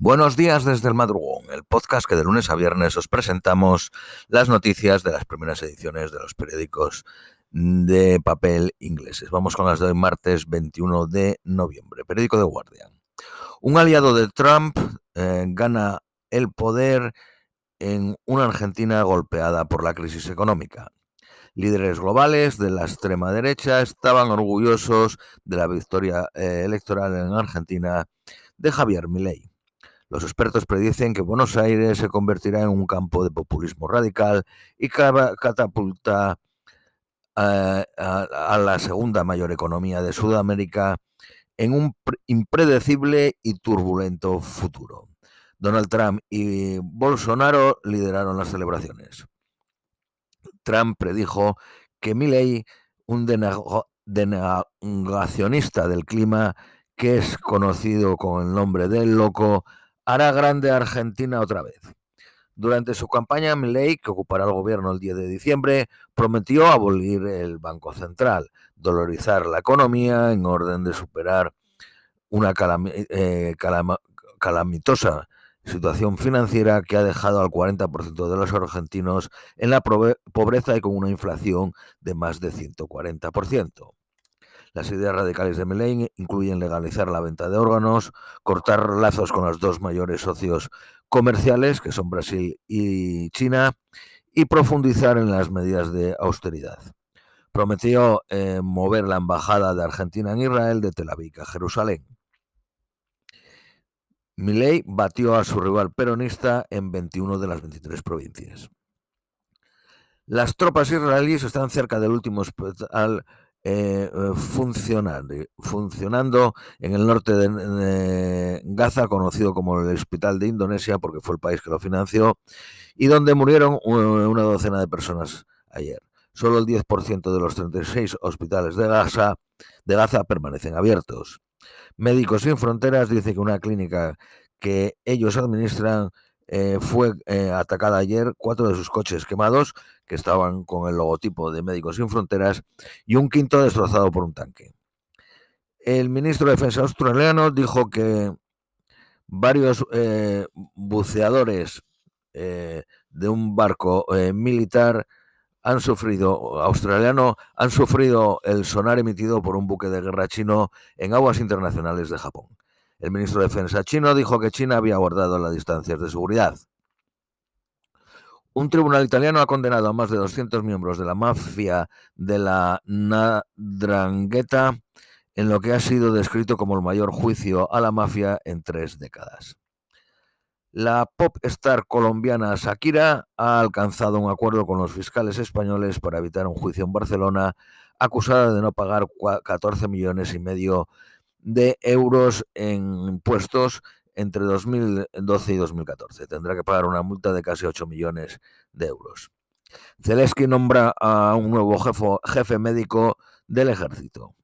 Buenos días desde el madrugón, el podcast que de lunes a viernes os presentamos las noticias de las primeras ediciones de los periódicos de papel ingleses. Vamos con las de hoy, martes 21 de noviembre. Periódico de Guardian. Un aliado de Trump eh, gana el poder en una Argentina golpeada por la crisis económica. Líderes globales de la extrema derecha estaban orgullosos de la victoria eh, electoral en Argentina de Javier Milei. Los expertos predicen que Buenos Aires se convertirá en un campo de populismo radical y catapulta a, a, la segunda mayor economía de Sudamérica en un impredecible y turbulento futuro. Donald Trump y Bolsonaro lideraron las celebraciones. Trump predijo que Milley, un denegacionista del clima que es conocido con el nombre del loco, hará grande Argentina otra vez. Durante su campaña, Milley, que ocupará el gobierno el 10 de diciembre, prometió abolir el Banco Central, dolorizar la economía en orden de superar una eh, calamitosa situación financiera que ha dejado al 40% de los argentinos en la pobreza y con una inflación de más de 140%. Las ideas radicales de Milei incluyen legalizar la venta de órganos, cortar lazos con los dos mayores socios comerciales, que son Brasil y China, y profundizar en las medidas de austeridad. Prometió eh, mover la embajada de Argentina en Israel de Tel Aviv a Jerusalén. Milei batió a su rival peronista en 21 de las 23 provincias. Las tropas israelíes están cerca del último hospital eh, funcionando en el norte de, Gaza, conocido como el Hospital de Indonesia, porque fue el país que lo financió, y donde murieron una docena de personas ayer. Solo el 10% de los 36 hospitales de Gaza, de Gaza permanecen abiertos. Médicos Sin Fronteras dice que una clínica que ellos administran eh, fue eh, atacada ayer, cuatro de sus coches quemados, que estaban con el logotipo de Médicos Sin Fronteras, y un quinto destrozado por un tanque. El ministro de Defensa australiano dijo que varios eh, buceadores de un barco militar han sufrido, australiano, han sufrido el sonar emitido por un buque de guerra chino en aguas internacionales de Japón. El ministro de Defensa chino dijo que China había guardado las distancias de seguridad. Un tribunal italiano ha condenado a más de 200 miembros de la mafia de la Nadrangheta en lo que ha sido descrito como el mayor juicio a la mafia en tres décadas. La pop star colombiana Shakira ha alcanzado un acuerdo con los fiscales españoles para evitar un juicio en Barcelona, acusada de no pagar 14 millones y medio de euros en impuestos entre 2012 y 2014. Tendrá que pagar una multa de casi 8 millones de euros. Zelensky nombra a un nuevo jefe médico del ejército.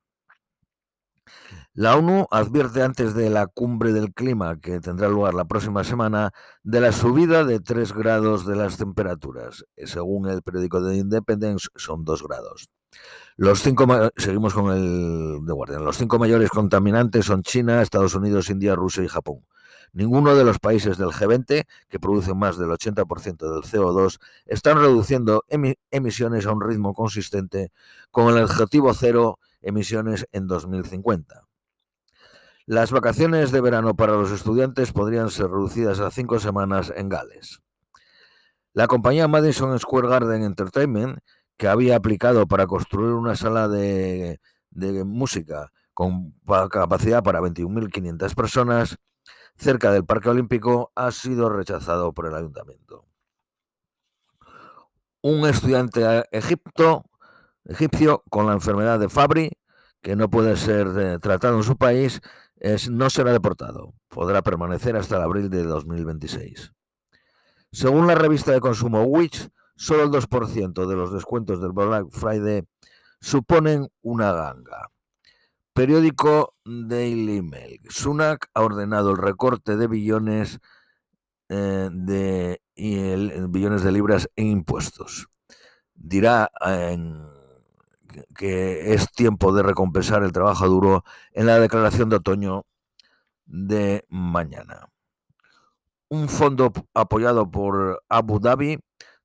La ONU advierte antes de la cumbre del clima que tendrá lugar la próxima semana de la subida de 3 grados de las temperaturas. Según el periódico de Independence, son 2 grados. Los cinco, seguimos con el de Guardian. Los cinco mayores contaminantes son China, Estados Unidos, India, Rusia y Japón. Ninguno de los países del G20, que producen más del 80% del CO2, están reduciendo emisiones a un ritmo consistente con el objetivo cero emisiones en 2050. Las vacaciones de verano para los estudiantes podrían ser reducidas a cinco semanas en Gales. La compañía Madison Square Garden Entertainment, que había aplicado para construir una sala de, música con capacidad para 21.500 personas cerca del Parque Olímpico, ha sido rechazado por el ayuntamiento. Un estudiante egipto, egipcio con la enfermedad de Fabry, que no puede ser eh, tratado en su país, no será deportado. Podrá permanecer hasta el abril de 2026. Según la revista de consumo Witch, solo el 2% de los descuentos del Black Friday suponen una ganga. Periódico Daily Mail. Sunak ha ordenado el recorte de billones eh, de billones de libras en impuestos. Dirá en que es tiempo de recompensar el trabajo duro en la declaración de otoño de mañana. un fondo apoyado por Abu Dhabi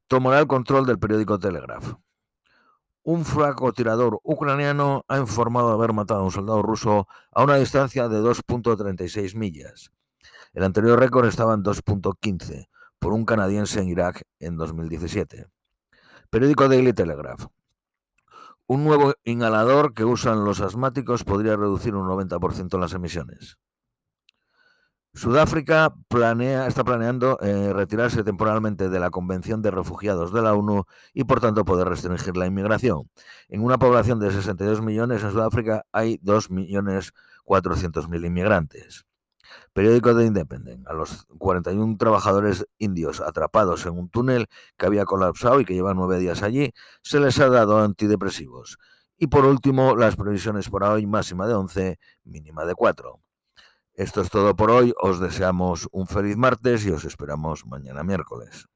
tomará el control del periódico Telegraph. Un francotirador ucraniano ha informado de haber matado a un soldado ruso a una distancia de 2.36 millas. El anterior récord estaba en 2.15 por un canadiense en Irak en 2017. Periódico Daily Telegraph. Un nuevo inhalador que usan los asmáticos podría reducir un 90% las emisiones. Sudáfrica planea, está planeando eh, retirarse temporalmente de la Convención de Refugiados de la ONU y por tanto poder restringir la inmigración. En una población de 62 millones en Sudáfrica hay 2.400.000 inmigrantes. Periódico de Independent. A los 41 trabajadores indios atrapados en un túnel que había colapsado y que llevan nueve días allí, se les ha dado antidepresivos. Y por último, las previsiones para hoy máxima de 11, mínima de 4. Esto es todo por hoy. Os deseamos un feliz martes y os esperamos mañana miércoles.